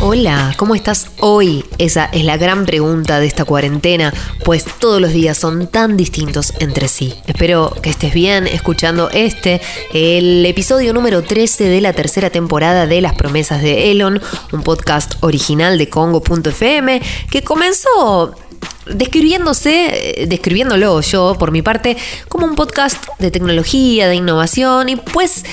Hola, ¿cómo estás hoy? Esa es la gran pregunta de esta cuarentena, pues todos los días son tan distintos entre sí. Espero que estés bien escuchando este, el episodio número 13 de la tercera temporada de Las Promesas de Elon, un podcast original de Congo.fm que comenzó describiéndose, eh, describiéndolo yo por mi parte, como un podcast de tecnología, de innovación y pues,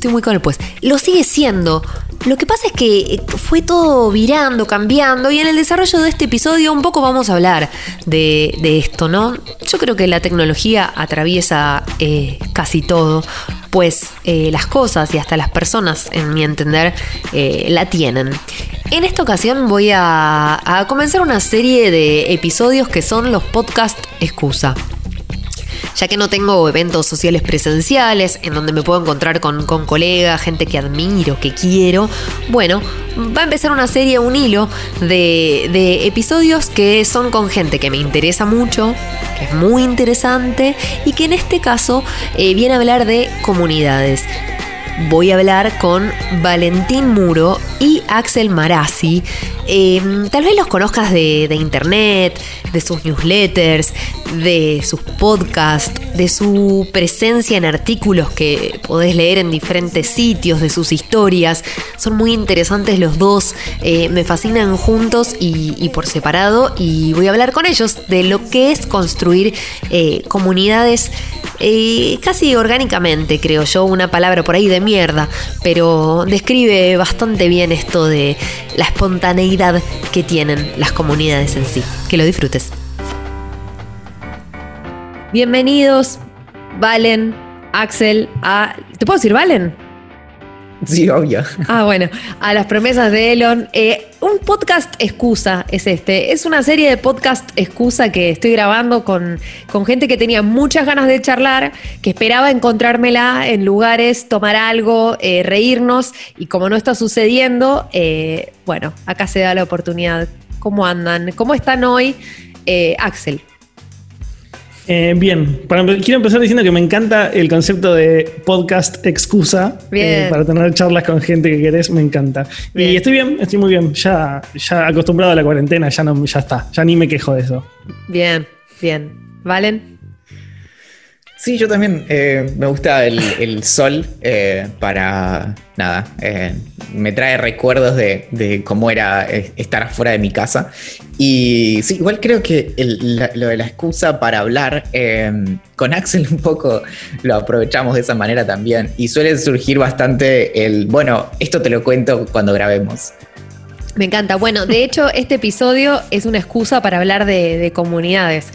estoy muy con el pues, lo sigue siendo. Lo que pasa es que fue todo virando, cambiando y en el desarrollo de este episodio un poco vamos a hablar de, de esto, ¿no? Yo creo que la tecnología atraviesa eh, casi todo, pues eh, las cosas y hasta las personas, en mi entender, eh, la tienen. En esta ocasión voy a, a comenzar una serie de episodios que son los podcast excusa ya que no tengo eventos sociales presenciales en donde me puedo encontrar con, colegas, gente que admiro, que quiero, bueno, va a empezar una serie, un hilo de, de episodios que son con gente que me interesa mucho, que es muy interesante y que en este caso eh, viene a hablar de comunidades voy a hablar con Valentín Muro y Axel Marazzi. Eh, tal vez los conozcas de, internet, de sus newsletters, de sus podcasts, de su presencia en artículos que podés leer en diferentes sitios, de sus historias. Son muy interesantes los dos, eh, me fascinan juntos y, y, por separado y voy a hablar con ellos de lo que es construir eh, comunidades eh, casi orgánicamente, creo yo, una palabra por ahí de mierda, pero describe bastante bien esto de la espontaneidad que tienen las comunidades en sí. Que lo disfrutes. Bienvenidos, Valen, Axel, a... ¿Te puedo decir Valen? Sí, obvio. Ah, bueno, a las promesas de Elon. Eh, un podcast excusa es este. Es una serie de podcast excusa que estoy grabando con, con gente que tenía muchas ganas de charlar, que esperaba encontrármela en lugares, tomar algo, eh, reírnos, y como no está sucediendo, eh, bueno, acá se da la oportunidad. ¿Cómo andan? ¿Cómo están hoy? Eh, Axel. Eh, bien, para, quiero empezar diciendo que me encanta el concepto de podcast excusa eh, para tener charlas con gente que querés, me encanta. Bien. Y estoy bien, estoy muy bien, ya, ya acostumbrado a la cuarentena, ya, no, ya está, ya ni me quejo de eso. Bien, bien. ¿Valen? Sí, yo también eh, me gusta el, sol eh, para nada. Eh, me trae recuerdos de, cómo era estar afuera de mi casa. Y sí, igual creo que lo de la excusa para hablar con Axel un poco lo aprovechamos de esa manera también. Y suele surgir bastante el, bueno, esto te lo cuento cuando grabemos. Me encanta. Bueno, de hecho, este episodio es una excusa para hablar de comunidades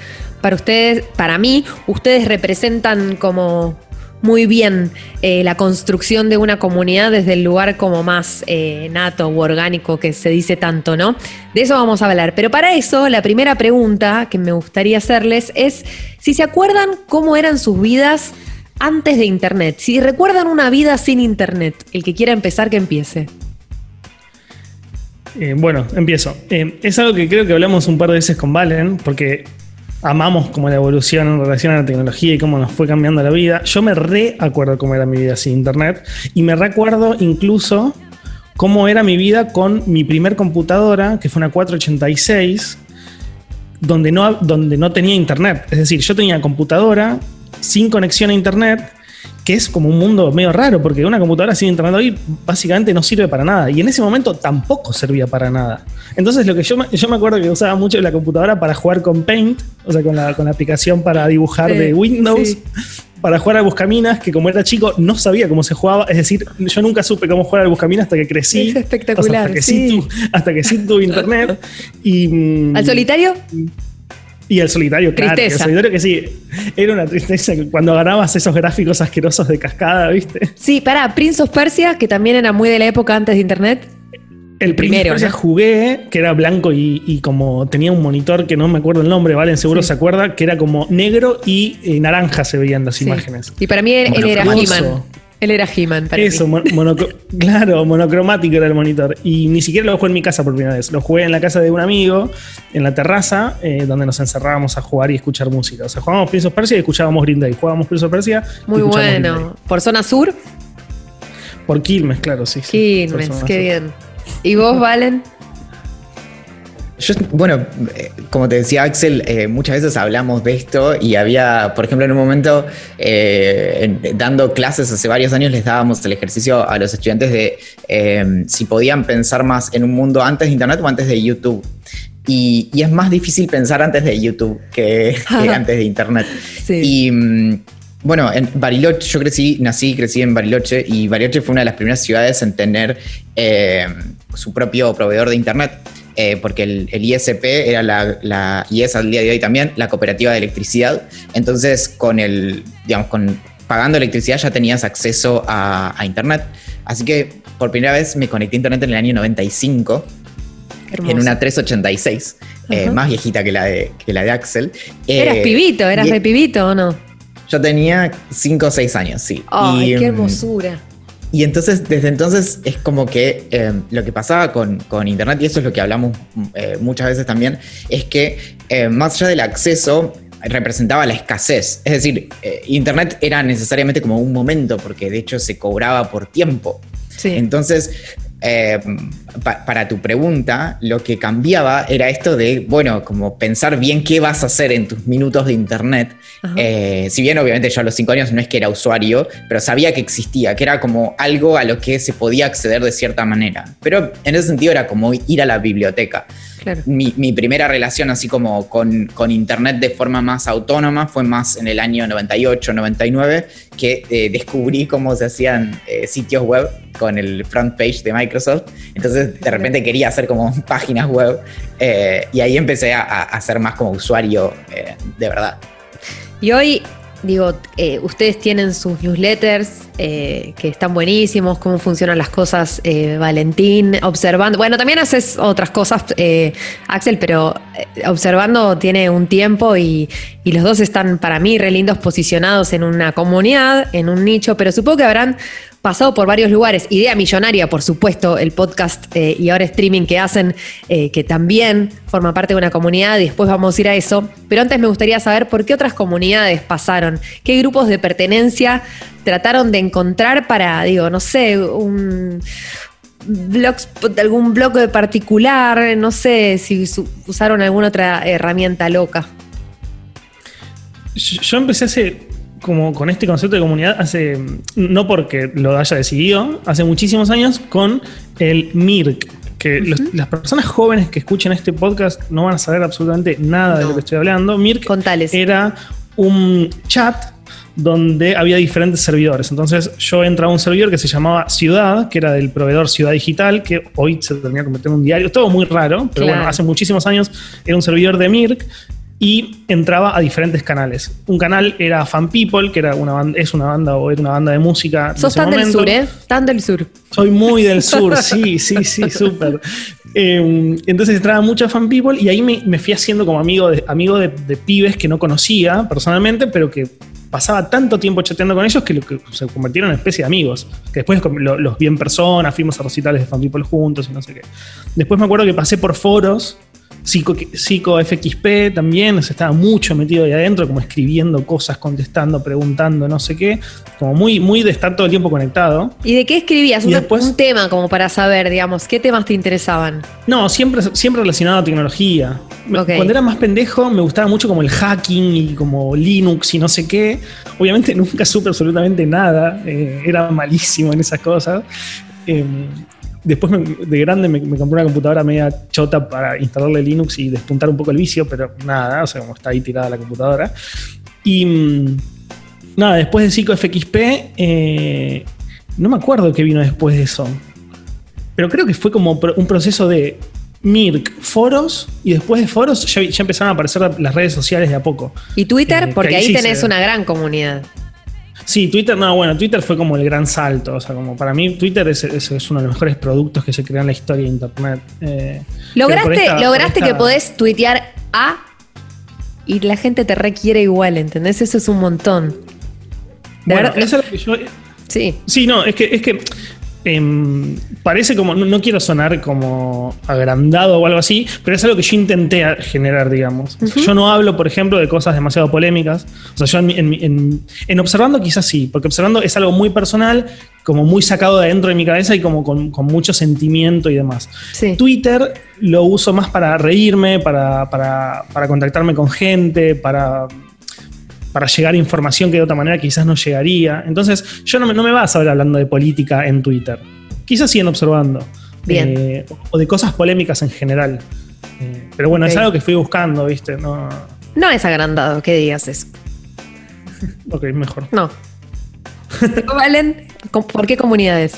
para ustedes, para mí, ustedes representan como muy bien eh, la construcción de una comunidad desde el lugar como más eh, nato u orgánico que se dice tanto, ¿no? De eso vamos a hablar. Pero para eso, la primera pregunta que me gustaría hacerles es si se acuerdan cómo eran sus vidas antes de Internet. Si recuerdan una vida sin Internet, el que quiera empezar, que empiece. Eh, bueno, empiezo. es algo que creo que hablamos un par de veces con Valen, porque amamos como la evolución en relación a la tecnología y cómo nos fue cambiando la vida. Yo me reacuerdo cómo era mi vida sin internet y me recuerdo incluso cómo era mi vida con mi primer computadora, que fue una 486, donde no, donde no tenía internet. Es decir, yo tenía computadora sin conexión a internet que es como un mundo medio raro, porque una computadora sin internet hoy básicamente no sirve para nada. Y en ese momento tampoco servía para nada. Entonces, lo que yo, yo me acuerdo que usaba mucho la computadora para jugar con Paint, o sea, con la, con la aplicación para dibujar de Windows. Sí. Para jugar al Buscaminas, que como era chico no sabía cómo se jugaba, es decir, yo nunca supe cómo jugar al Buscaminas hasta que crecí. Es espectacular. O sea, hasta, que sí. tu, hasta que sí tuve internet. Y, ¿Al solitario? Y, el solitario, claro. Tristeza. El solitario que sí, era una tristeza cuando agarrabas esos gráficos asquerosos de cascada, ¿viste? Sí, para Prince of Persia, que también era muy de la época antes de internet. El, el primero. Persia ¿no? jugué, que era blanco y, y, como tenía un monitor que no me acuerdo el nombre, Valen seguro sí. se acuerda, que era como negro y eh, naranja se veían las sí. imágenes. Y para mí él, él era He-Man. Él era He-Man. Eso, mono, claro, monocromático era el monitor. Y ni siquiera lo jugué en mi casa por primera vez. Lo jugué en la casa de un amigo, en la terraza, eh, donde nos encerrábamos a jugar y escuchar música. O sea, jugábamos Prince of Persia y escuchábamos Green Day. Jugábamos Prince of Persia. Muy bueno. ¿Por zona sur? Por Quilmes, claro, sí. Quilmes, qué sur. bien. ¿Y vos, Valen? Yo, bueno, eh, como te decía Axel, eh, muchas veces hablamos de esto y había, por ejemplo, en un momento, eh, en- dando clases hace varios años, les dábamos el ejercicio a los estudiantes de eh, si podían pensar más en un mundo antes de Internet o antes de YouTube. Y, y es más difícil pensar antes de YouTube que, que antes de Internet. Sí. Y mm, bueno, en Bariloche, yo crecí, nací y crecí en Bariloche y Bariloche fue una de las primeras ciudades en tener eh, su propio proveedor de Internet. Eh, porque el, el ISP era la, la, y es al día de hoy también, la cooperativa de electricidad. Entonces, con el, digamos, con pagando electricidad ya tenías acceso a, a Internet. Así que por primera vez me conecté a Internet en el año 95 Hermoso. en una 386, eh, más viejita que la de, que la de Axel. ¿Eras Eh, pibito? ¿Eras re pibito o no? yo tenía 5 o 6 años, sí. Ay, y, qué mm, hermosura. Y entonces, desde entonces, es como que eh, lo que pasaba con, con Internet, y eso es lo que hablamos eh, muchas veces también, es que eh, más allá del acceso, representaba la escasez. Es decir, Internet era necesariamente como un momento, porque de hecho se cobraba por tiempo. Sí. Entonces, eh, pa- para tu pregunta, lo que cambiaba era esto de, bueno, como pensar bien qué vas a hacer en tus minutos de internet. Eh, si bien obviamente yo a los cinco años no es que era usuario, pero sabía que existía, que era como algo a lo que se podía acceder de cierta manera. Pero en ese sentido era como ir a la biblioteca. Claro. Mi, mi primera relación así como con, con internet de forma más autónoma fue más en el año 98, 99, que eh, descubrí cómo se hacían eh, sitios web con el front page de Microsoft. Entonces de repente quería hacer como páginas web eh, y ahí empecé a, a, ser más como usuario eh, de verdad. Y hoy, digo, eh, ustedes tienen sus newsletters eh, que están buenísimos, cómo funcionan las cosas, eh, Valentín, observando. Bueno, también haces otras cosas, eh, Axel, pero observando tiene un tiempo y, y los dos están para mí re lindos posicionados en una comunidad, en un nicho, pero supongo que habrán pasado por varios lugares. Idea Millonaria, por supuesto, el podcast eh, y ahora streaming que hacen, eh, que también forma parte de una comunidad, y después vamos a ir a eso. Pero antes me gustaría saber por qué otras comunidades pasaron, qué grupos de pertenencia trataron de encontrar para, digo, no sé, un blogspot, algún particular, no sé si usaron alguna otra herramienta loca. Yo empecé hace, como con este concepto de comunidad, hace, no porque lo haya decidido, hace muchísimos años con el MIRC. Que los- las personas jóvenes que escuchen este podcast no van a saber absolutamente nada de lo que estoy hablando. MIRC Contales. era un chat donde había diferentes servidores. Entonces yo entraba a un servidor que se llamaba Ciudad, que era del proveedor Ciudad Digital, que hoy se termina convirtiendo en un diario. Todo muy raro, pero Claro. bueno, hace muchísimos años era un servidor de Mirk y entraba a diferentes canales. Un canal era Fan People, que era una banda, es una banda o era una banda de música. Sos tan del sur, ¿eh? Tan del sur. Soy muy del sur, sí, sí, sí, súper. Eh, entonces entraba mucho a Fan People y ahí me, me fui haciendo como amigo, de, amigo de, de pibes que no conocía personalmente, pero que pasaba tanto tiempo chateando con ellos que, lo que se convirtieron en especie de amigos. Que después lo- los vi en persona, fuimos a recitales de Fan People juntos y no sé qué. Después me acuerdo que pasé por foros. Psico, Psico FXP también, o sea, estaba mucho metido ahí adentro, como escribiendo cosas, contestando, preguntando, no sé qué, como muy, muy de estar todo el tiempo conectado. ¿Y de qué escribías? Y Una- después- un tema como para saber, digamos, ¿qué temas te interesaban? No, siempre, siempre relacionado a tecnología. Me- Ok. Cuando era más pendejo me gustaba mucho como el hacking y como Linux y no sé qué. Obviamente nunca supe absolutamente nada. eh, era malísimo en esas cosas. Eh, después me- de grande me, me compré una computadora media chota para instalarle Linux y despuntar un poco el vicio, pero nada, o sea, como está ahí tirada la computadora. Y mm, nada, después de Psico FXP, eh, no me acuerdo qué vino después de eso. Pero creo que fue como un proceso de Mirk, foros, y después de foros ya, ya empezaron a aparecer las redes sociales de a poco. ¿Y Twitter? Eh, Porque que ahí ahí sí tenés se- una gran comunidad. Sí, Twitter, no, bueno, Twitter fue como el gran salto. O sea, como para mí, Twitter es, es- es uno de los mejores productos que se crean en la historia de Internet. Eh, Lograste, esta- lograste esta- que podés tuitear A y la gente te requiere igual, ¿entendés? Eso es un montón. De Bueno, verdad, eso es lo que yo. sí. Sí, no, es que, es que em, parece como, no, no quiero sonar como agrandado o algo así, pero es algo que yo intenté generar, digamos. Yo no hablo, por ejemplo, de cosas demasiado polémicas. O sea, yo en, en en- en observando quizás sí, porque observando es algo muy personal como muy sacado de dentro de mi cabeza y como con, con mucho sentimiento y demás. Sí. Twitter lo uso más para reírme, para, para, para contactarme con gente, para, para llegar a información que de otra manera quizás no llegaría. Entonces, yo no me, no me vas a ver hablando de política en Twitter. Quizás siguen observando. Bien. Eh, o de cosas polémicas en general. Eh, pero bueno, es algo que fui buscando, ¿viste? No, No es agrandado, que digas eso. ok, mejor. No. Valen, ¿con- ¿por qué comunidades?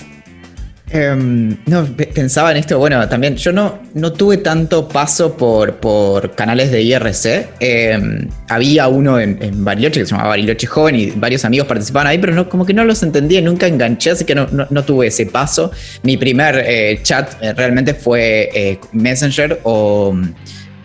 Em, no, pe- pensaba en esto, bueno, también yo no, no tuve tanto paso por, por canales de IRC. Em, había uno en, Bariloche que se llamaba Bariloche Joven y varios amigos participaban ahí, pero no, como que no los entendía, nunca enganché, así que no, no- tuve ese paso. Mi primer eh, chat eh, realmente fue eh, Messenger o,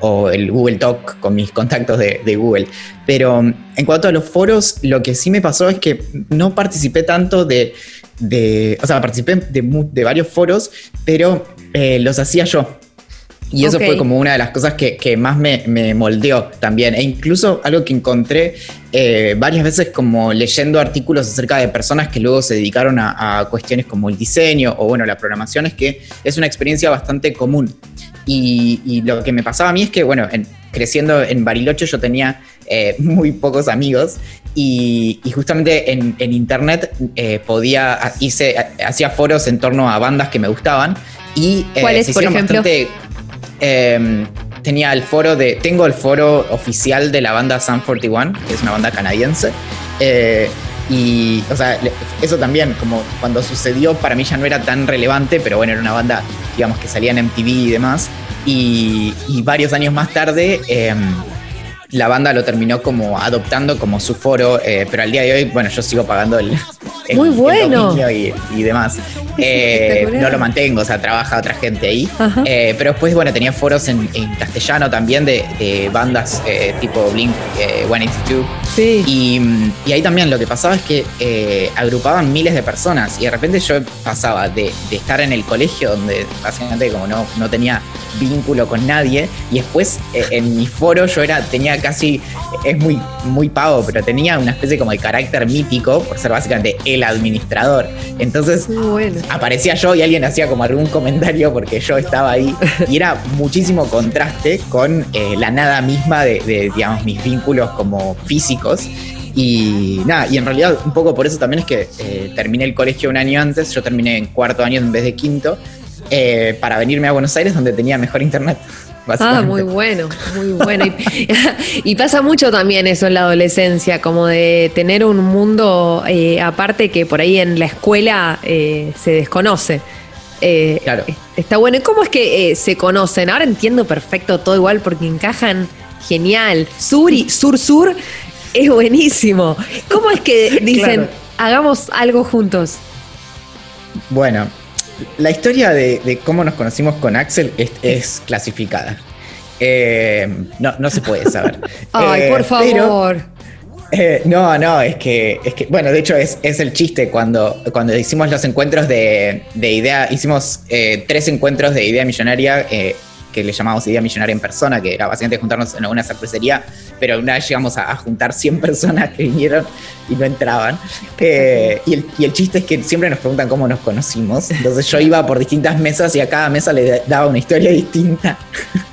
o el Google Talk con mis contactos de, Google. Pero mm, en cuanto a los foros, lo que sí me pasó es que no participé tanto de, de o sea, participé de, de varios foros, pero eh, los hacía yo. Y eso Ok. fue como una de las cosas que, que más me, me moldeó también. E incluso algo que encontré eh, varias veces como leyendo artículos acerca de personas que luego se dedicaron a, a cuestiones como el diseño o bueno, la programación, es que es una experiencia bastante común. Y, y lo que me pasaba a mí es que, bueno, en- creciendo en Bariloche yo tenía eh, muy pocos amigos y, y justamente en, en internet eh, podía, hice, hacía foros en torno a bandas que me gustaban y eh, ¿Cuáles, se por ejemplo? bastante eh, tenía el foro de. Tengo el foro oficial de la banda Sun 41, que es una banda canadiense. eh, y, o sea, eso también, como cuando sucedió, para mí ya no era tan relevante, pero bueno, era una banda, digamos, que salía en MTV y demás. Y, y varios años más tarde, eh, la banda lo terminó como adoptando como su foro, eh, pero al día de hoy, bueno, yo sigo pagando el, Muy bueno. y, y demás. Eh, no lo mantengo, o sea, trabaja otra gente ahí. Eh, pero después, bueno, tenía foros en, en castellano también de, de bandas eh, tipo Blink eh, 182. Sí. Y, y ahí también lo que pasaba es que agrupaban miles de personas y de repente yo pasaba de, de estar en el colegio donde básicamente como no, no tenía vínculo con nadie y después en mi foro yo era tenía casi es muy muy pavo pero tenía una especie como de carácter mítico por ser básicamente el administrador entonces bueno. aparecía yo y alguien hacía como algún comentario porque yo estaba ahí y era muchísimo contraste con eh, la nada misma de, de, digamos, mis vínculos como físicos. Y nada, y en realidad un poco por eso también es que eh, terminé el colegio un año antes, yo terminé en cuarto año en vez de quinto, eh, para venirme a Buenos Aires donde tenía mejor internet. Ah, muy bueno, muy bueno. Y, y pasa mucho también eso en la adolescencia, como de tener un mundo eh, aparte que por ahí en la escuela eh, se desconoce. Eh, Claro. Está bueno. ¿Y cómo es que se conocen? Ahora entiendo perfecto todo igual porque encajan genial. Sur y sur sur es buenísimo. ¿Cómo es que dicen Claro. hagamos algo juntos? Bueno, la historia de, de cómo nos conocimos con Axel es, es clasificada. Eh, no, no se puede saber. Ay, Eh, por pero- favor. Eh, no, no, es que, es que, bueno, de hecho es, es el chiste cuando, cuando hicimos los encuentros de, de idea, hicimos eh, tres encuentros de idea millonaria que le llamamos idea millonaria en persona, que era básicamente juntarnos en una cervecería, pero una vez llegamos a, a juntar 100 personas que vinieron y no entraban. Eh, y, el, y el chiste es que siempre nos preguntan cómo nos conocimos, entonces yo iba por distintas mesas y a cada mesa le daba una historia distinta.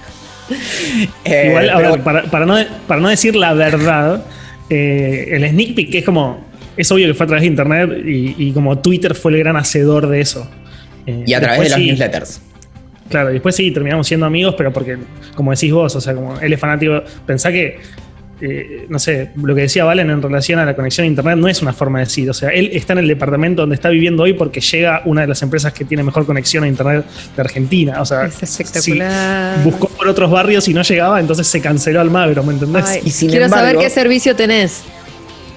Eh, Igual, a pero ver, para, para no, para no decir la verdad, eh, el sneak peek es como. Es obvio que fue a través de internet y, y como Twitter fue el gran hacedor de eso. Eh, y a través de los newsletters. Claro, después sí terminamos siendo amigos, pero porque, como decís vos, o sea, como él es fanático. Pensá que, eh, no sé, lo que decía Valen en relación a la conexión a internet no es una forma de decir. O sea, él está en el departamento donde está viviendo hoy porque llega una de las empresas que tiene mejor conexión a internet de Argentina. O sea, Es espectacular. buscó por otros barrios y no llegaba, entonces se canceló Almagro, ¿me entendés? Ay, Y sin quiero saber qué servicio tenés.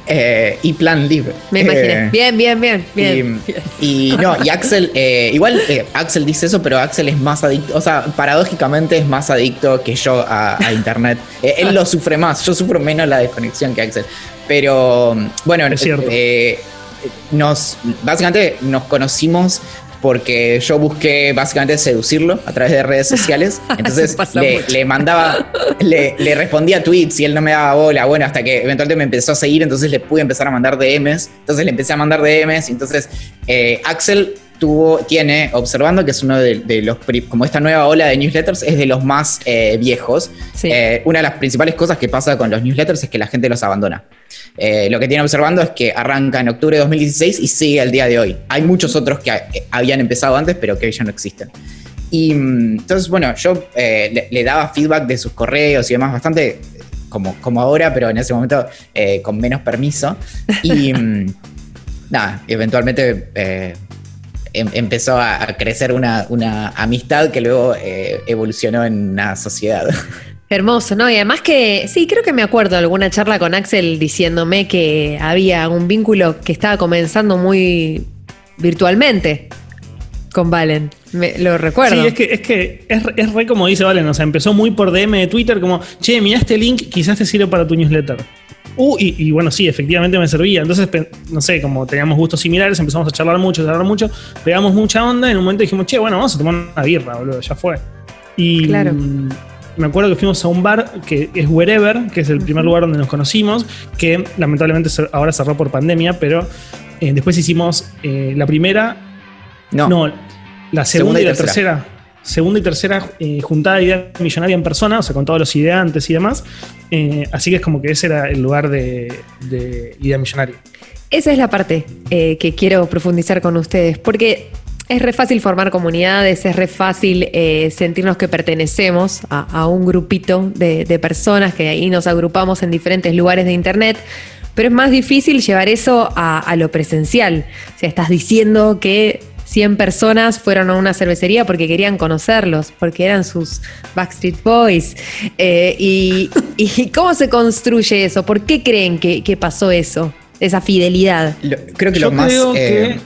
Eh, y Plan Libre. Me imaginé. Eh, bien, bien, bien, bien. Y, y no, y Axel, eh, igual eh, Axel dice eso, pero Axel es más adicto, o sea, paradójicamente es más adicto que yo a, a internet. Eh, él lo sufre más, yo sufro menos la desconexión que Axel. Pero bueno, Es cierto. eh, nos, básicamente nos conocimos porque yo busqué básicamente seducirlo a través de redes sociales. Entonces le, le mandaba, le, le respondía tweets y él no me daba bola. Bueno, hasta que eventualmente me empezó a seguir, entonces le pude empezar a mandar DMs. Entonces le empecé a mandar DMs. y Entonces eh, Axel tuvo, tiene, observando que es uno de, de los, como esta nueva ola de newsletters, es de los más eh, viejos. Sí. Eh, una de las principales cosas que pasa con los newsletters es que la gente los abandona. Eh, lo que tiene observando es que arranca en octubre de 2016 y sigue al día de hoy. Hay muchos otros que eh, habían empezado antes, pero que ya no existen. Y mm, entonces, bueno, yo eh, le, le daba feedback de sus correos y demás, bastante como, como ahora, pero en ese momento eh, con menos permiso. Y mm, nada, eventualmente eh, em- empezó a, a crecer una, una amistad que luego eh, evolucionó en una sociedad. Hermoso, ¿no? Y además que, sí, creo que me acuerdo de alguna charla con Axel diciéndome que había un vínculo que estaba comenzando muy virtualmente con Valen. Me, lo recuerdo. Sí, es que, es que es, re- es re como dice Valen, o sea, empezó muy por DM de Twitter, como, che, mira este link, quizás te sirve para tu newsletter. Uh, y, y bueno, sí, efectivamente me servía. Entonces, no sé, como teníamos gustos similares, empezamos a charlar mucho, a charlar mucho, pegamos mucha onda, y en un momento dijimos, che, bueno, vamos a tomar una birra, boludo, ya fue. Y Claro. mm, me acuerdo que fuimos a un bar que es Wherever, que es el primer lugar donde nos conocimos, que lamentablemente ahora cerró por pandemia, pero eh, después hicimos eh, la primera No, no, la segunda, Segunda y y la tercera. tercera. Segunda y tercera eh, juntada de idea millonaria en persona, o sea, con todos los ideantes y demás. Eh, así que es como que ese era el lugar de, de idea millonaria. Esa es la parte eh, que quiero profundizar con ustedes, porque es re fácil formar comunidades, es re fácil sentirnos que pertenecemos a, un grupito de, de personas que ahí nos agrupamos en diferentes lugares de Internet. Pero es más difícil llevar eso a, a lo presencial. O sea, estás diciendo que 100 personas fueron a una cervecería porque querían conocerlos, porque eran sus Backstreet Boys. Eh, y, y cómo se construye eso? ¿Por qué creen que, que pasó eso? Esa fidelidad. lo- creo que Yo lo más... creo que- eh,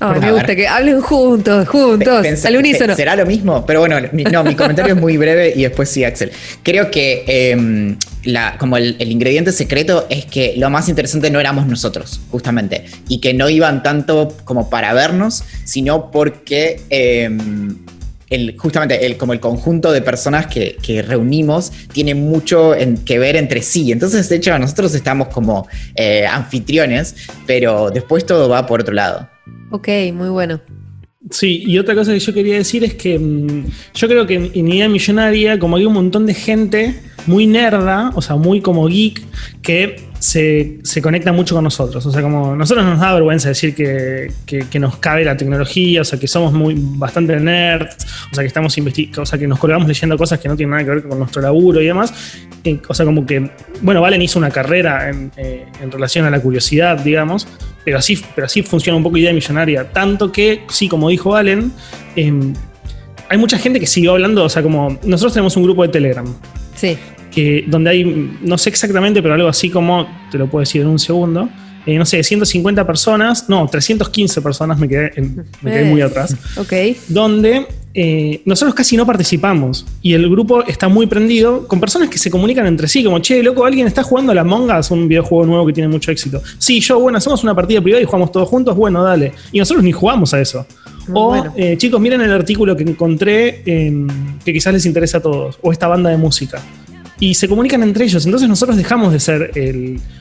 Me gusta que hablen juntos, juntos, Pensá- al unísono. ¿Será lo mismo? Pero bueno, mi- no, mi comentario es muy breve y después sí, Axel. Creo que eh, la, como el, el ingrediente secreto es que lo más interesante no éramos nosotros, justamente. Y que no iban tanto como para vernos, sino porque eh, el, justamente el, como el conjunto de personas que, que reunimos tiene mucho en- que ver entre sí. Entonces, de hecho, nosotros estamos como eh, anfitriones, pero después todo va por otro lado. Ok, muy bueno. Sí, y otra cosa que yo quería decir es que mm, yo creo que en, en Idea Millonaria, como hay un montón de gente muy nerda, o sea, muy como geek, que se, se conecta mucho con nosotros. O sea, como nosotros nos da vergüenza decir que, que- nos cabe la tecnología, o sea, que somos muy bastante nerds, o sea, que estamos investigando, o sea, que nos colgamos leyendo cosas que no tienen nada que ver con nuestro laburo y demás. O sea, como que, bueno, Valen hizo una carrera en, eh, en relación a la curiosidad, digamos, pero así, pero así funciona un poco idea millonaria. Tanto que, sí, como dijo Valen, em, hay mucha gente que siguió hablando, o sea, como nosotros tenemos un grupo de Telegram, Sí. Que, donde hay, no sé exactamente, pero algo así como, te lo puedo decir en un segundo, eh, no sé, 150 personas, no, 315 personas, me quedé, en- me quedé muy Eh. atrás Ok. donde eh, nosotros casi no participamos y el grupo está muy prendido con personas que se comunican entre sí, como, che, loco, alguien está jugando a la Among Us, un videojuego nuevo que tiene mucho éxito. Sí, yo, bueno, hacemos una partida privada y jugamos todos juntos, bueno, dale. Y nosotros ni jugamos a eso. Muy o, bueno. eh, chicos, miren el artículo que encontré que quizás les interesa a todos, o esta banda de música. Y se comunican entre ellos. Entonces nosotros dejamos de ser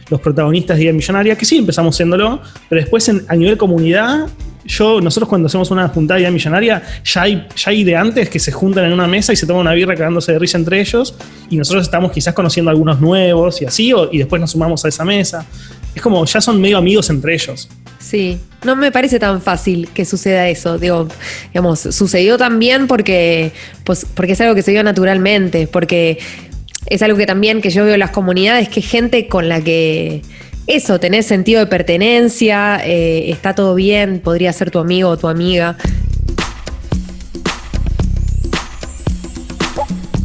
los protagonistas de Idea Millonaria, que sí empezamos siéndolo, pero después a nivel comunidad, yo, nosotros cuando hacemos una juntada de Idea Millonaria, ya hay, ya hay de antes que se juntan en una mesa y se toman una birra cagándose de risa entre ellos, y nosotros estamos quizás conociendo algunos nuevos y así, y después nos sumamos a esa mesa. Es como, ya son medio amigos entre ellos. Sí, no me parece tan fácil que suceda eso. Digo, digamos, sucedió también porque, pues, porque es algo que se dio naturalmente, porque es algo que también que yo veo en las comunidades, que gente con la que eso, tenés sentido de pertenencia, eh, está todo bien, podría ser tu amigo o tu amiga.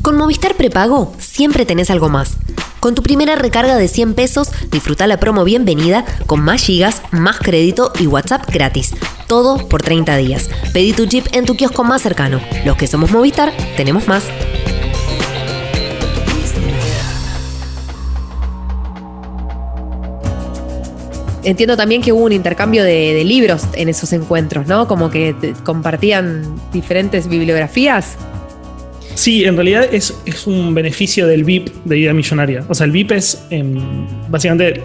Con Movistar Prepago siempre tenés algo más. Con tu primera recarga de 100 pesos, disfruta la promo bienvenida con más gigas, más crédito y WhatsApp gratis. Todo por 30 días. Pedí tu chip en tu kiosco más cercano. Los que somos Movistar, tenemos más. Entiendo también que hubo un intercambio de, libros en esos encuentros, ¿no? Como que compartían diferentes bibliografías. Sí, en realidad es, es un beneficio del VIP de Idea Millonaria. O sea, el VIP es em, básicamente.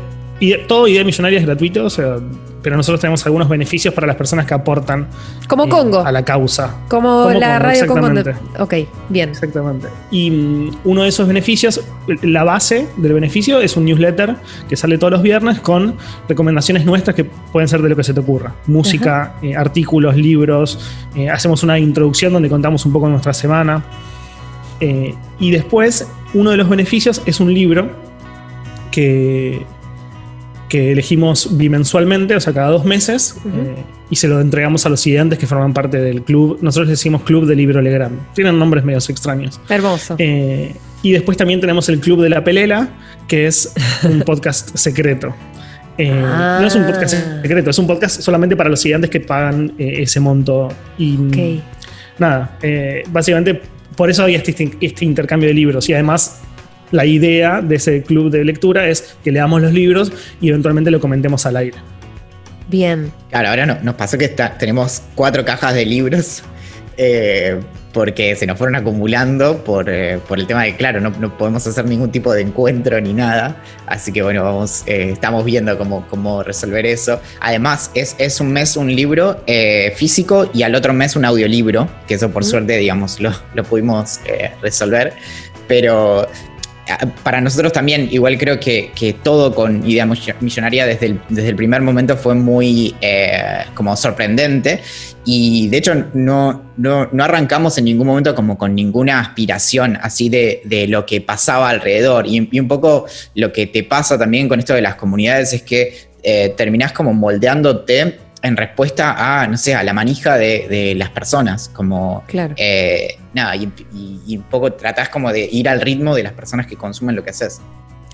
todo Idea Millonaria es gratuito, o sea, pero nosotros tenemos algunos beneficios para las personas que aportan Como eh, Congo. a la causa. Como, Como la Congo, radio Congo. de-. Ok, bien. Exactamente. Y mm, uno de esos beneficios, la base del beneficio es un newsletter que sale todos los viernes con recomendaciones nuestras que pueden ser de lo que se te ocurra. Música, eh, artículos, libros. eh, hacemos una introducción donde contamos un poco nuestra semana. Y después, uno de los beneficios es un libro que, que elegimos bimensualmente, o sea, cada dos meses, eh, y se lo entregamos a los estudiantes que forman parte del club. Nosotros decimos Club de Libro Legrand. Tienen nombres medios extraños. Hermoso. Eh, y después también tenemos el Club de la Pelela, que es un podcast secreto. Eh, Ah. No es un podcast secreto, es un podcast solamente para los estudiantes que pagan ese monto. Y mm, nada, básicamente por eso hay este, este intercambio de libros. Y además, la idea de ese club de lectura es que leamos los libros y eventualmente lo comentemos al aire. Bien. Claro, ahora no, nos pasó que está- tenemos cuatro cajas de libros eh, porque se nos fueron acumulando por, eh, por el tema de, claro, no, no podemos hacer ningún tipo de encuentro ni nada. Así que bueno, vamos, eh, estamos viendo cómo, cómo resolver eso. Además, es, es un mes un libro eh, físico y al otro mes un audiolibro, que eso por suerte, digamos, lo, lo pudimos eh, resolver. Pero para nosotros también, igual creo que, que todo con Idea Mill- Millonaria desde el, desde el primer momento fue muy eh, como sorprendente. Y de hecho no, no, no arrancamos en ningún momento como con ninguna aspiración así de, de lo que pasaba alrededor. Y, y un poco lo que te pasa también con esto de las comunidades es que eh, terminás como moldeándote en respuesta a, no sé, a la manija de, de las personas, como Claro. eh, nada, y, y- y un poco tratás como de ir al ritmo de las personas que consumen lo que haces.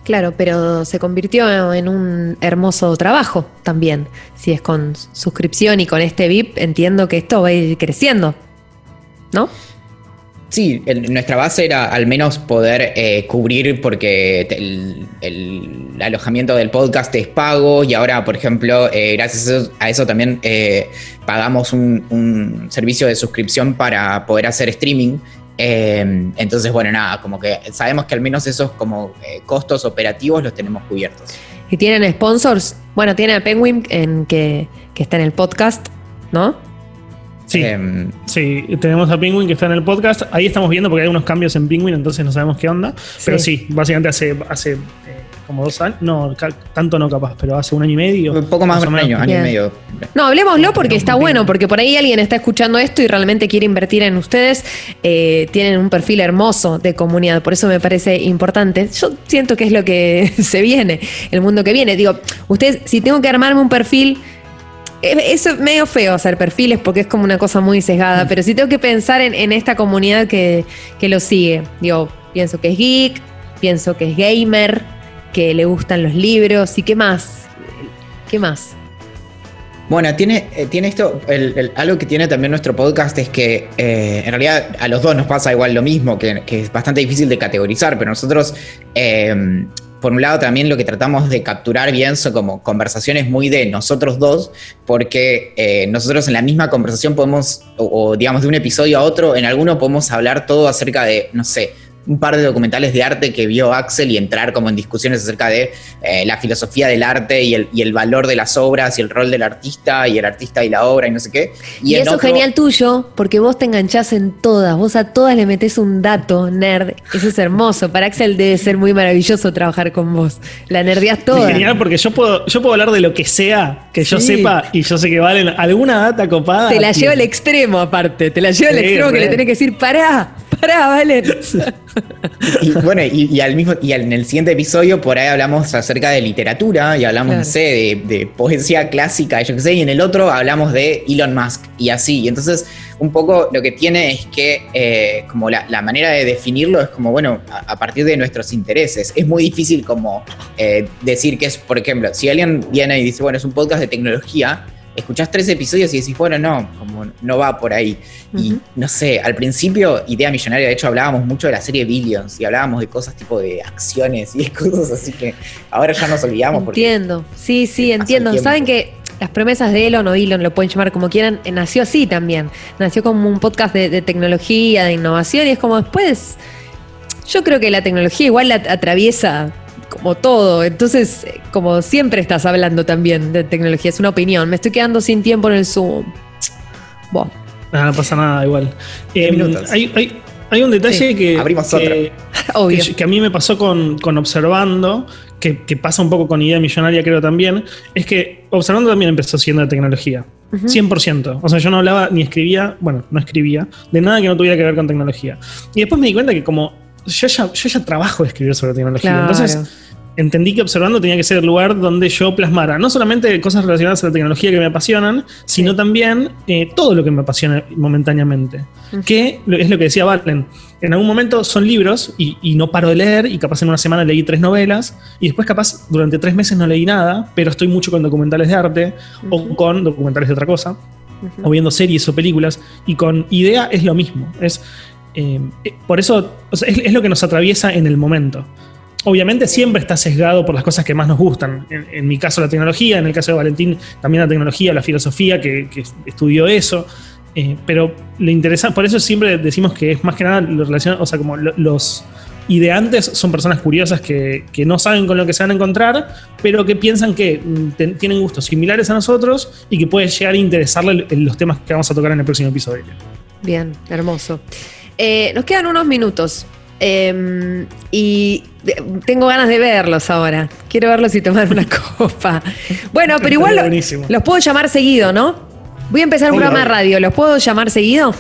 Claro, pero se convirtió en un hermoso trabajo también. Si es con suscripción y con este VIP, entiendo que esto va a ir creciendo. ¿No? Sí, nuestra base era al menos poder eh, cubrir porque el, alojamiento del podcast es pago y ahora, por ejemplo, eh, gracias a eso, a eso también eh, pagamos un, servicio de suscripción para poder hacer streaming. Eh, entonces, bueno, nada, como que sabemos que al menos esos como eh, costos operativos los tenemos cubiertos. Y tienen sponsors. Bueno, tienen a Penguin en que está en el podcast, ¿no? Sí. Em, Sí, tenemos a Penguin que está en el podcast. Ahí estamos viendo porque hay unos cambios en Penguin, entonces no sabemos qué onda. Pero sí, básicamente hace, hace eh, como dos años. No, tanto no capaz, pero hace un año y medio. un poco más de un año, año y medio. No, hablemoslo porque está no bueno, porque por ahí alguien está escuchando esto y realmente quiere invertir en ustedes. Eh, tienen un perfil hermoso de comunidad, por eso me parece importante. Yo siento que es lo que se viene, el mundo que viene. Digo, ustedes, si tengo que armarme un perfil, eh, es medio feo hacer perfiles porque es como una cosa muy sesgada, pero si tengo que pensar en, en esta comunidad que, que lo sigue, digo, pienso que es geek, pienso que es gamer, que le gustan los libros y qué más. ¿Qué más? Bueno, tiene, eh, tiene esto, el- el- algo que tiene también nuestro podcast es que eh, en realidad a los dos nos pasa igual lo mismo, que, que es bastante difícil de categorizar, pero nosotros, eh, por un lado también lo que tratamos de capturar bien son como conversaciones muy de nosotros dos, porque eh, nosotros en la misma conversación podemos, o, o digamos de un episodio a otro, en alguno podemos hablar todo acerca de, no sé, un par de documentales de arte que vio Axel y entrar como en discusiones acerca de eh, la filosofía del arte y el, y el valor de las obras y el rol del artista y el artista y la obra y no sé qué. Y, eso otro- genial tuyo, porque vos te enganchás en todas, vos a todas le metés un dato, nerd. Eso es hermoso. Para Axel debe ser muy maravilloso trabajar con vos. La nerdeás Es toda. genial porque yo puedo, yo puedo hablar de lo que sea que yo Sí. sepa y yo sé que valen alguna data copada. Te la lleva al extremo, aparte. Te la lleva al Sí, extremo que le tenés que decir, pará, pará, vale. Y bueno, y, y al mismo, y en el siguiente episodio por ahí hablamos acerca de literatura y hablamos, Claro. no sé, de, de poesía clásica, yo qué sé, y en el otro hablamos de Elon Musk y así. Y entonces, un poco lo que tiene es que, eh, como la, la manera de definirlo es como, bueno, a, a partir de nuestros intereses. Es muy difícil como eh, decir que es, por ejemplo, si alguien viene y dice, bueno, es un podcast de tecnología. Escuchás tres episodios y decís, bueno, no, como no va por ahí. Y no sé, al principio, Idea Millonaria, de hecho, hablábamos mucho de la serie Billions y hablábamos de cosas tipo de acciones y cosas así que ahora ya nos olvidamos. Entiendo, sí, sí, entiendo. Saben que las promesas de Elon o Elon, lo pueden llamar como quieran, eh, nació así también. Nació como un podcast de, tecnología, de innovación, y es como después. Yo creo que la tecnología igual la atraviesa como todo. Entonces, eh, como siempre estás hablando también de tecnología, es una opinión. Me estoy quedando sin tiempo en el Zoom. no pasa nada igual. Em, hay, un detalle que, Abrimos que, que, a mí me pasó con, con Observando, que, pasa un poco con Idea Millonaria, creo también, es que Observando también empezó siendo de tecnología. 100%. O sea, yo no hablaba ni escribía, bueno, no escribía, de nada que no tuviera que ver con tecnología. Y después me di cuenta que como yo ya, yo ya trabajo de escribir sobre tecnología, entonces entendí que observando tenía que ser el lugar donde yo plasmara no solamente cosas relacionadas a la tecnología que me apasionan, sino también eh, todo lo que me apasiona momentáneamente. Que es lo que decía Valen. En algún momento son libros y, no paro de leer y capaz en una semana leí tres novelas y después capaz durante tres meses no leí nada, pero estoy mucho con documentales de arte o con documentales de otra cosa. O viendo series o películas, y con idea es lo mismo. Es, eh, eh, por eso es lo que nos atraviesa en el momento obviamente siempre está sesgado por las cosas que más nos gustan. En, mi caso la tecnología, en el caso de Valentín también la tecnología, la filosofía, que, estudió eso. Eh, pero lo interesante, por eso siempre decimos que es más que nada lo relacionado, o sea, como los ideantes son personas curiosas que, no saben con lo que se van a encontrar, pero que piensan que mm, tienen gustos similares a nosotros y que puede llegar a interesarle los temas que vamos a tocar en el próximo episodio. Bien, hermoso. Eh, nos quedan unos minutos. Em, y tengo ganas de verlos ahora. Quiero verlos y tomar una copa. Bueno, pero igual los puedo llamar seguido, ¿no? Voy a empezar un programa de radio. ¿Los puedo llamar seguido?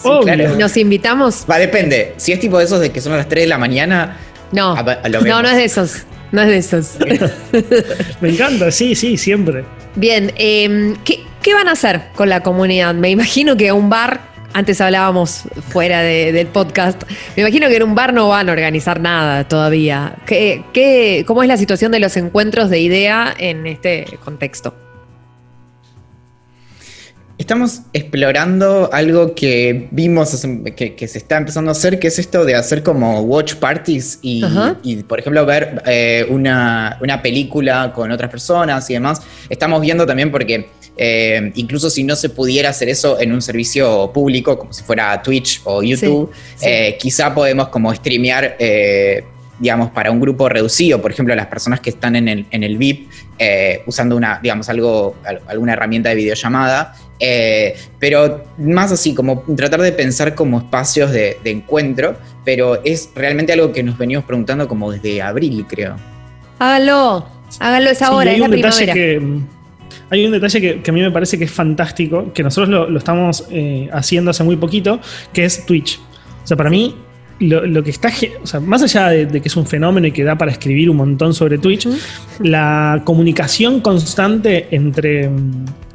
Sí, claro. ¿Nos invitamos? Va, depende. Si es tipo de esos de que son a las 3 de la mañana. No, no, no es de esos. No es de esos. Me encanta, sí, sí, siempre. Bien, em, ¿qué, ¿qué van a hacer con la comunidad? Me imagino que un bar antes hablábamos fuera del podcast. Me imagino que en un bar no van a organizar nada todavía. ¿Qué, qué, cómo es la situación de los encuentros de idea en este contexto? Estamos explorando algo que vimos que, se está empezando a hacer, que es esto de hacer como watch parties y, por ejemplo, ver eh, una, una película con otras personas y demás. Estamos viendo también porque eh, incluso si no se pudiera hacer eso en un servicio público, como si fuera Twitch o YouTube, eh, quizá podemos como streamear eh, digamos, para un grupo reducido, por ejemplo, las personas que están en el, en el VIP usando una, digamos, algo, alguna herramienta de videollamada, pero más así, como tratar de pensar como espacios de, encuentro, pero es realmente algo que nos venimos preguntando como desde abril, creo. Hágalo, hágalo esa hora, es la primavera. Que, hay un detalle que, a mí me parece que es fantástico, que nosotros lo, estamos eh, haciendo hace muy poquito, que es Twitch. O sea, para mí, lo, que está, o sea, más allá de, que es un fenómeno y que da para escribir un montón sobre Twitch, la comunicación constante entre,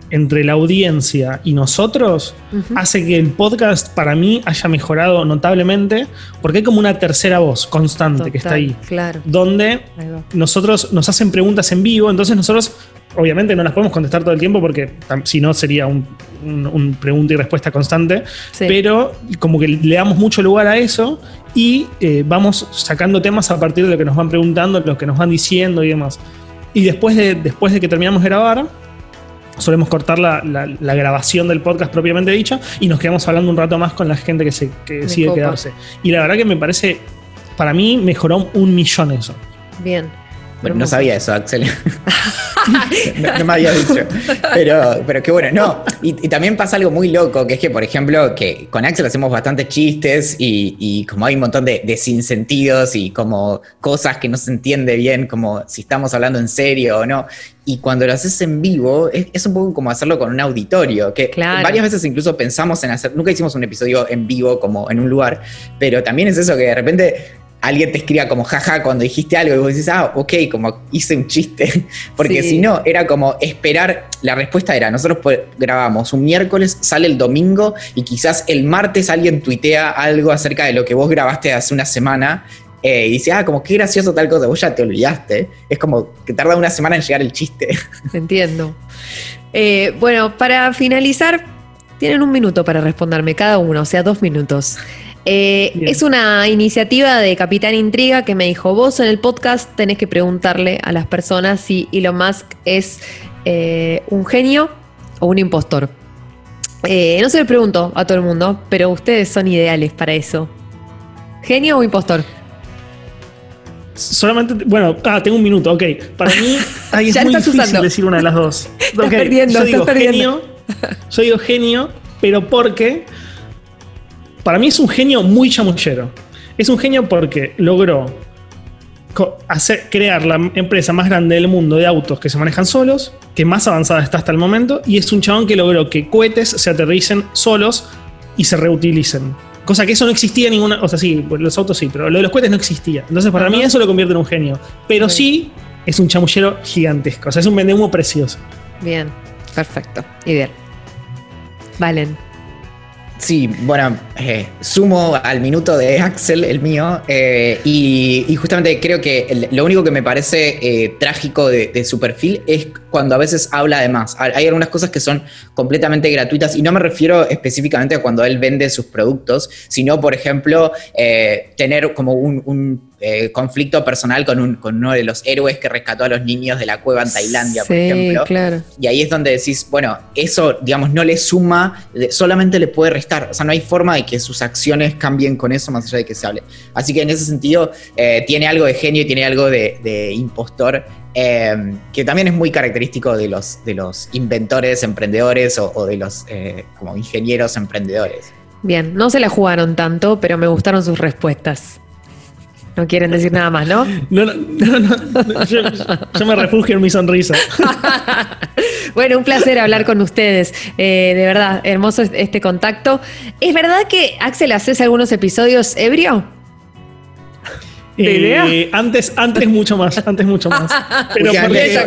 entre la audiencia y nosotros hace que el podcast para mí haya mejorado notablemente porque hay como una tercera voz constante que está ahí. Claro. Donde nosotros nos hacen preguntas en vivo, entonces nosotros obviamente no las podemos contestar todo el tiempo porque si no sería un, pregunta y respuesta constante, pero como que le damos mucho lugar a eso y eh, vamos sacando temas a partir de lo que nos van preguntando, lo que nos van diciendo y demás. Y después de, después de que terminamos de grabar, solemos cortar la, grabación del podcast propiamente dicha y nos quedamos hablando un rato más con la gente que, se, que decide quedarse. Y la verdad que me parece, para mí mejoró un millón eso. Bien. Bueno, no sabía eso, Axel. no, me había dicho. Pero, pero qué bueno. No, y, también pasa algo muy loco, que es que, por ejemplo, que con Axel hacemos bastantes chistes y, como hay un montón de, de, sinsentidos y como cosas que no se entiende bien, como si estamos hablando en serio o no. Y cuando lo haces en vivo, es, un poco como hacerlo con un auditorio, que varias veces incluso pensamos en hacer, nunca hicimos un episodio en vivo como en un lugar, pero también es eso que de repente alguien te escriba como jaja cuando dijiste algo y vos decís, ah, ok, como hice un chiste. Porque si no, era como esperar, la respuesta era, nosotros grabamos un miércoles, sale el domingo y quizás el martes alguien tuitea algo acerca de lo que vos grabaste hace una semana eh, y dice, ah, como qué gracioso tal cosa, vos ya te olvidaste. Es como que tarda una semana en llegar el chiste. Entiendo. Eh, bueno, para finalizar, tienen un minuto para responderme cada uno, o sea, dos minutos. Eh, es una iniciativa de Capitán Intriga que me dijo, vos en el podcast tenés que preguntarle a las personas si Elon Musk es eh, un genio o un impostor. Eh, no se lo pregunto a todo el mundo, pero ustedes son ideales para eso. ¿Genio o impostor? Solamente, bueno, ah, tengo un minuto, ok. Para mí ahí es muy difícil decir una de las dos. Estás perdiendo, yo digo perdiendo. genio, yo digo genio, pero porque para mí es un genio muy chamullero. Es un genio porque logró hacer, crear la empresa más grande del mundo de autos que se manejan solos, que más avanzada está hasta el momento, y es un chabón que logró que cohetes se aterricen solos y se reutilicen. Cosa que eso no existía en ninguna. O sea, sí, los autos sí, pero lo de los cohetes no existía. Entonces, para mí, eso lo convierte en un genio. Pero sí, es un chamullero gigantesco. O sea, es un vendehumo precioso. Bien, perfecto. Ideal. Valen. Sí, bueno, eh, sumo al minuto de Axel, el mío, eh, y, justamente creo que lo único que me parece eh, trágico de, su perfil es cuando a veces habla de más. Hay algunas cosas que son completamente gratuitas y no me refiero específicamente a cuando él vende sus productos, sino, por ejemplo, tener como un, eh, conflicto personal con, un- con uno de los héroes que rescató a los niños de la cueva en Tailandia, por ejemplo. claro. Y ahí es donde decís, bueno, eso, digamos, no le suma, solamente le puede restar. O sea, no hay forma de que sus acciones cambien con eso más allá de que se hable. Así que en ese sentido, eh, tiene algo de genio y tiene algo de, de impostor, eh, que también es muy característico de los, de los inventores, emprendedores o, o de los eh, como ingenieros emprendedores. Bien, no se la jugaron tanto, pero me gustaron sus respuestas. No quieren decir nada más, ¿no? No, no, no, no, yo, yo me refugio en mi sonrisa. bueno, un placer hablar con ustedes. Eh, de verdad, hermoso es- este contacto. ¿Es verdad que Axel haces algunos episodios ebrio? ¿De idea? Eh, antes, antes mucho más, antes mucho más. Pero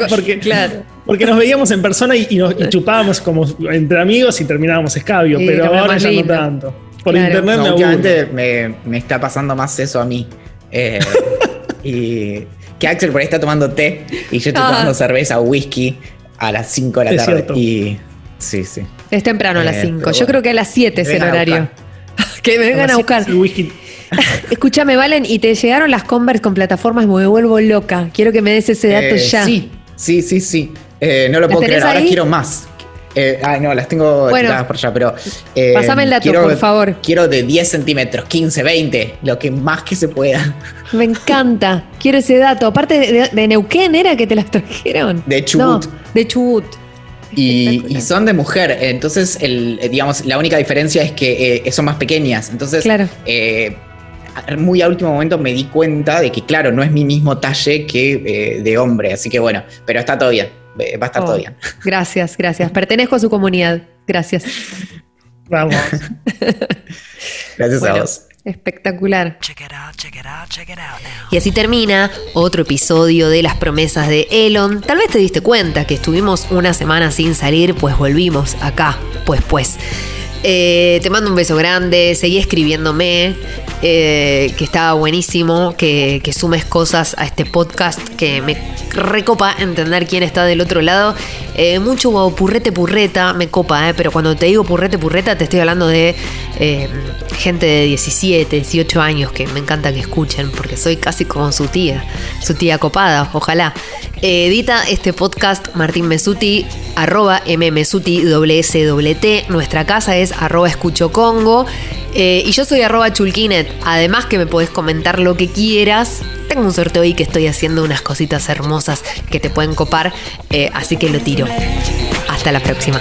Porque Claro. porque nos veíamos en persona y, y nos y chupábamos como entre amigos y terminábamos escabio, Sí, pero ahora ya lindo. no tanto. Por Claro. internet No, me me, me está pasando más eso a mí. Eh, y que Axel por ahí está tomando té y yo estoy Ah. tomando cerveza o whisky a las 5 de la Es tarde. cierto. Y sí, sí. Es temprano a las Eh, 5. pero Yo bueno. creo que a las 7 es el horario. que me vengan a buscar. Escúchame, Valen, y te llegaron las Converse con plataformas, me vuelvo loca. Quiero que me des ese dato Eh, ya. Sí, sí, sí, sí. Eh, no lo ¿Las puedo creer, ahora quiero más. Eh, ay, no, las tengo Bueno. tiradas por allá, pero. eh, Pasame el dato, quiero- por favor. Quiero de 10 centímetros, 15, 20, lo que más que se pueda. Me encanta. Quiero ese dato. Aparte de, de- de Neuquén, ¿era que te las trajeron? De Chubut. No, de Chubut. Y, son de mujer, entonces, el, eh, digamos, la única diferencia es que eh, son más pequeñas. Entonces, Claro. muy a último momento me di cuenta de que, claro, no es mi mismo talle que de hombre. Así que bueno, pero está todo bien. Va a estar Oh, todo bien. Gracias, gracias. Pertenezco a su comunidad. Gracias. Vamos. Gracias a vos. espectacular. Check it out, check it out, check it out now. Y así termina otro episodio de las promesas de Elon. Tal vez te diste cuenta que estuvimos una semana sin salir, pues volvimos acá, pues pues. Eh, te mando un beso grande, seguí escribiéndome, eh, que estaba buenísimo, que, sumes cosas a este podcast, que me recopa entender quién está del otro lado. Eh, mucho purrete purreta, me copa, pero cuando te digo purrete purreta te estoy hablando de gente de 17, 18 años que me encanta que escuchen, porque soy casi como su tía, su tía copada, ojalá. Edita este podcast Martín Mesuti, arroba mmesuti, doble S, doble T. Nuestra casa es arroba escucho congo. Eh, y yo soy arroba chulkinet. Además que me podés comentar lo que quieras. Tengo un sorteo ahí que estoy haciendo unas cositas hermosas que te pueden copar. eh, así que lo tiro. Hasta la próxima.